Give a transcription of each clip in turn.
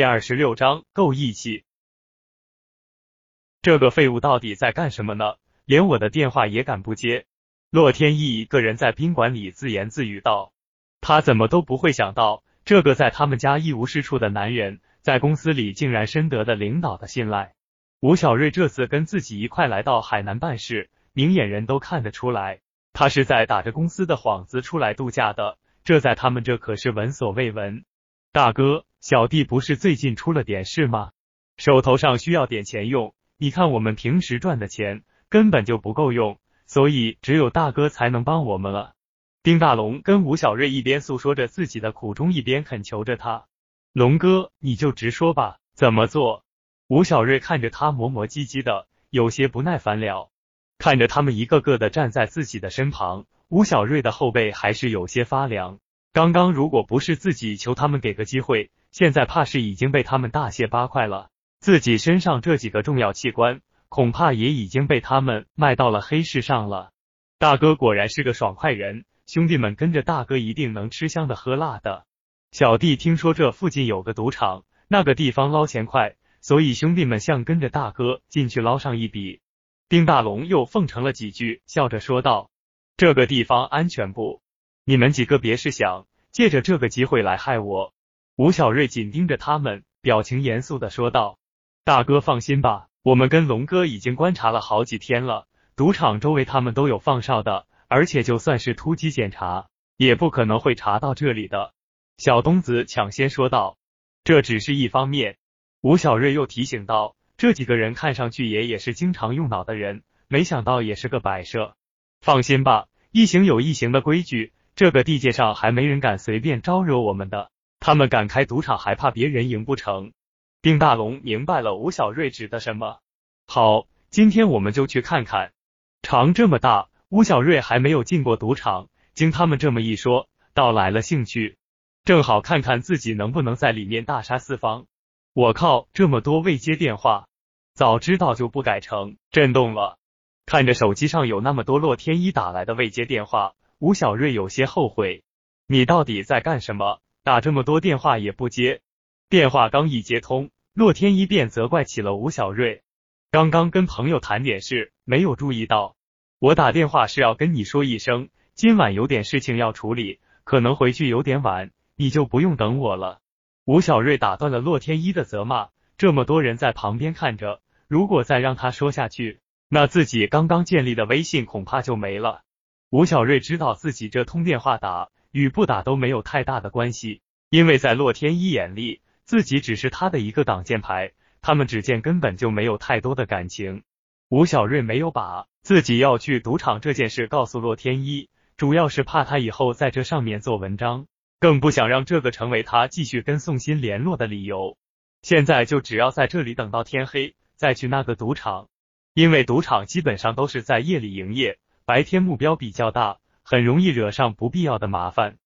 第二十六章够义气。这个废物到底在干什么呢？连我的电话也敢不接？洛天依一个人在宾馆里自言自语道：“他怎么都不会想到，这个在他们家一无是处的男人，在公司里竟然深得了领导的信赖。吴小瑞这次跟自己一块来到海南办事，明眼人都看得出来，他是在打着公司的幌子出来度假的。这在他们这可是闻所未闻。大哥，小弟不是最近出了点事吗？手头上需要点钱用。”你看，我们平时赚的钱根本就不够用，所以只有大哥才能帮我们了。丁大龙跟吴小瑞一边诉说着自己的苦衷，一边恳求着他：“龙哥，你就直说吧，怎么做？”吴小瑞看着他磨磨唧唧的，有些不耐烦了。看着他们一个个的站在自己的身旁，吴小瑞的后背还是有些发凉。刚刚如果不是自己求他们给个机会，现在怕是已经被他们大卸八块了。自己身上这几个重要器官，恐怕也已经被他们卖到了黑市上了。大哥果然是个爽快人，兄弟们跟着大哥一定能吃香的喝辣的。小弟听说这附近有个赌场，那个地方捞钱快，所以兄弟们想跟着大哥进去捞上一笔。丁大龙又奉承了几句，笑着说道：“这个地方安全不？你们几个别是想借着这个机会来害我？”吴小瑞紧盯着他们，表情严肃的说道。大哥放心吧，我们跟龙哥已经观察了好几天了，赌场周围他们都有放哨的，而且就算是突击检查，也不可能会查到这里的。小东子抢先说道：“这只是一方面。”吴小瑞又提醒道：“这几个人看上去也也是经常用脑的人，没想到也是个摆设。放心吧，一行有一行的规矩，这个地界上还没人敢随便招惹我们的。他们敢开赌场，还怕别人赢不成？”丁大龙明白了吴小瑞指的什么。好，今天我们就去看看。场这么大，吴小瑞还没有进过赌场，经他们这么一说，倒来了兴趣。正好看看自己能不能在里面大杀四方。我靠，这么多未接电话，早知道就不改成震动了。看着手机上有那么多洛天依打来的未接电话，吴小瑞有些后悔。你到底在干什么？打这么多电话也不接。电话刚一接通，洛天依便责怪起了吴小瑞。刚刚跟朋友谈点事，没有注意到。我打电话是要跟你说一声，今晚有点事情要处理，可能回去有点晚，你就不用等我了。吴小瑞打断了洛天依的责骂。这么多人在旁边看着，如果再让他说下去，那自己刚刚建立的威信恐怕就没了。吴小瑞知道自己这通电话打与不打都没有太大的关系，因为在洛天依眼里。自己只是他的一个挡箭牌，他们之间根本就没有太多的感情。吴小瑞没有把自己要去赌场这件事告诉洛天依，主要是怕他以后在这上面做文章，更不想让这个成为他继续跟宋鑫联络的理由。现在就只要在这里等到天黑，再去那个赌场，因为赌场基本上都是在夜里营业，白天目标比较大，很容易惹上不必要的麻烦。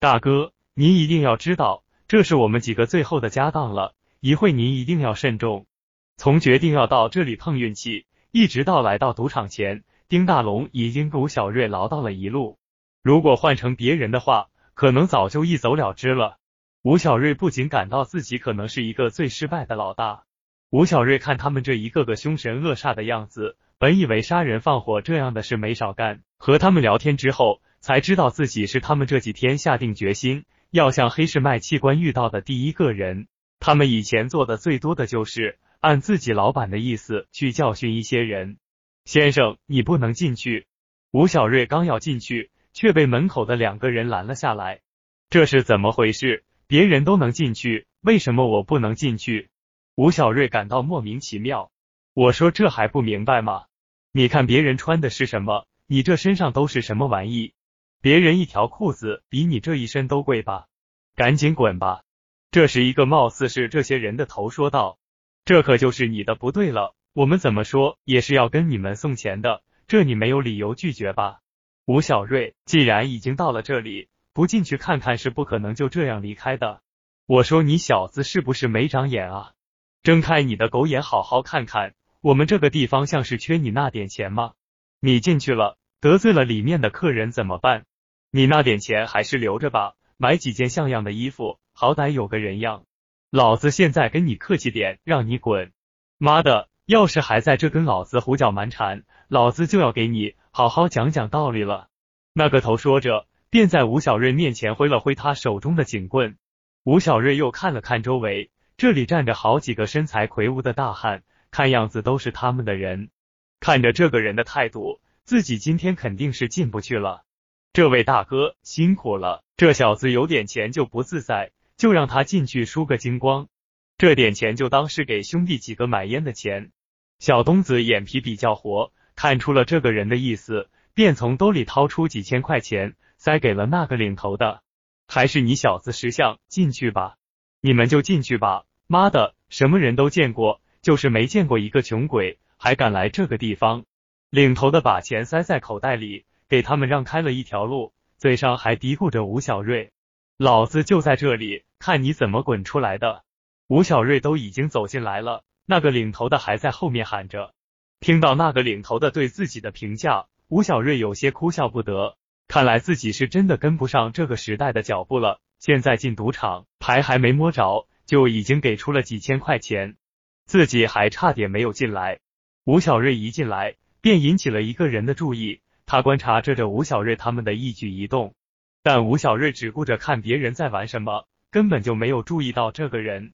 大哥，您一定要知道。这是我们几个最后的家当了，一会您一定要慎重。从决定要到这里碰运气，一直到来到赌场前，丁大龙已经跟吴小瑞唠叨了一路。如果换成别人的话，可能早就一走了之了。吴小瑞不仅感到自己可能是一个最失败的老大。吴小瑞看他们这一个个凶神恶煞的样子，本以为杀人放火这样的事没少干，和他们聊天之后，才知道自己是他们这几天下定决心。要向黑市卖器官遇到的第一个人，他们以前做的最多的就是按自己老板的意思去教训一些人。先生，你不能进去。吴小瑞刚要进去，却被门口的两个人拦了下来。这是怎么回事？别人都能进去，为什么我不能进去？吴小瑞感到莫名其妙。我说这还不明白吗？你看别人穿的是什么，你这身上都是什么玩意？别人一条裤子比你这一身都贵吧？赶紧滚吧！这时，一个貌似是这些人的头说道：“这可就是你的不对了，我们怎么说也是要跟你们送钱的，这你没有理由拒绝吧？”吴小瑞，既然已经到了这里，不进去看看是不可能就这样离开的。我说你小子是不是没长眼啊？睁开你的狗眼，好好看看，我们这个地方像是缺你那点钱吗？你进去了，得罪了里面的客人怎么办？你那点钱还是留着吧，买几件像样的衣服，好歹有个人样。老子现在跟你客气点，让你滚！妈的，要是还在这跟老子胡搅蛮缠，老子就要给你好好讲讲道理了。那个头说着，便在吴小瑞面前挥了挥他手中的警棍。吴小瑞又看了看周围，这里站着好几个身材魁梧的大汉，看样子都是他们的人。看着这个人的态度，自己今天肯定是进不去了。这位大哥辛苦了，这小子有点钱就不自在，就让他进去输个精光。这点钱就当是给兄弟几个买烟的钱。小东子眼皮比较活，看出了这个人的意思，便从兜里掏出几千块钱，塞给了那个领头的。还是你小子识相，进去吧，你们就进去吧。妈的，什么人都见过，就是没见过一个穷鬼还敢来这个地方。领头的把钱塞在口袋里，给他们让开了一条路，嘴上还嘀咕着吴小瑞：“老子就在这里，看你怎么滚出来的。”吴小瑞都已经走进来了，那个领头的还在后面喊着。听到那个领头的对自己的评价，吴小瑞有些哭笑不得。看来自己是真的跟不上这个时代的脚步了。现在进赌场，牌还没摸着，就已经给出了几千块钱，自己还差点没有进来。吴小瑞一进来，便引起了一个人的注意，他观察着着吴小瑞他们的一举一动，但吴小瑞只顾着看别人在玩什么，根本就没有注意到这个人。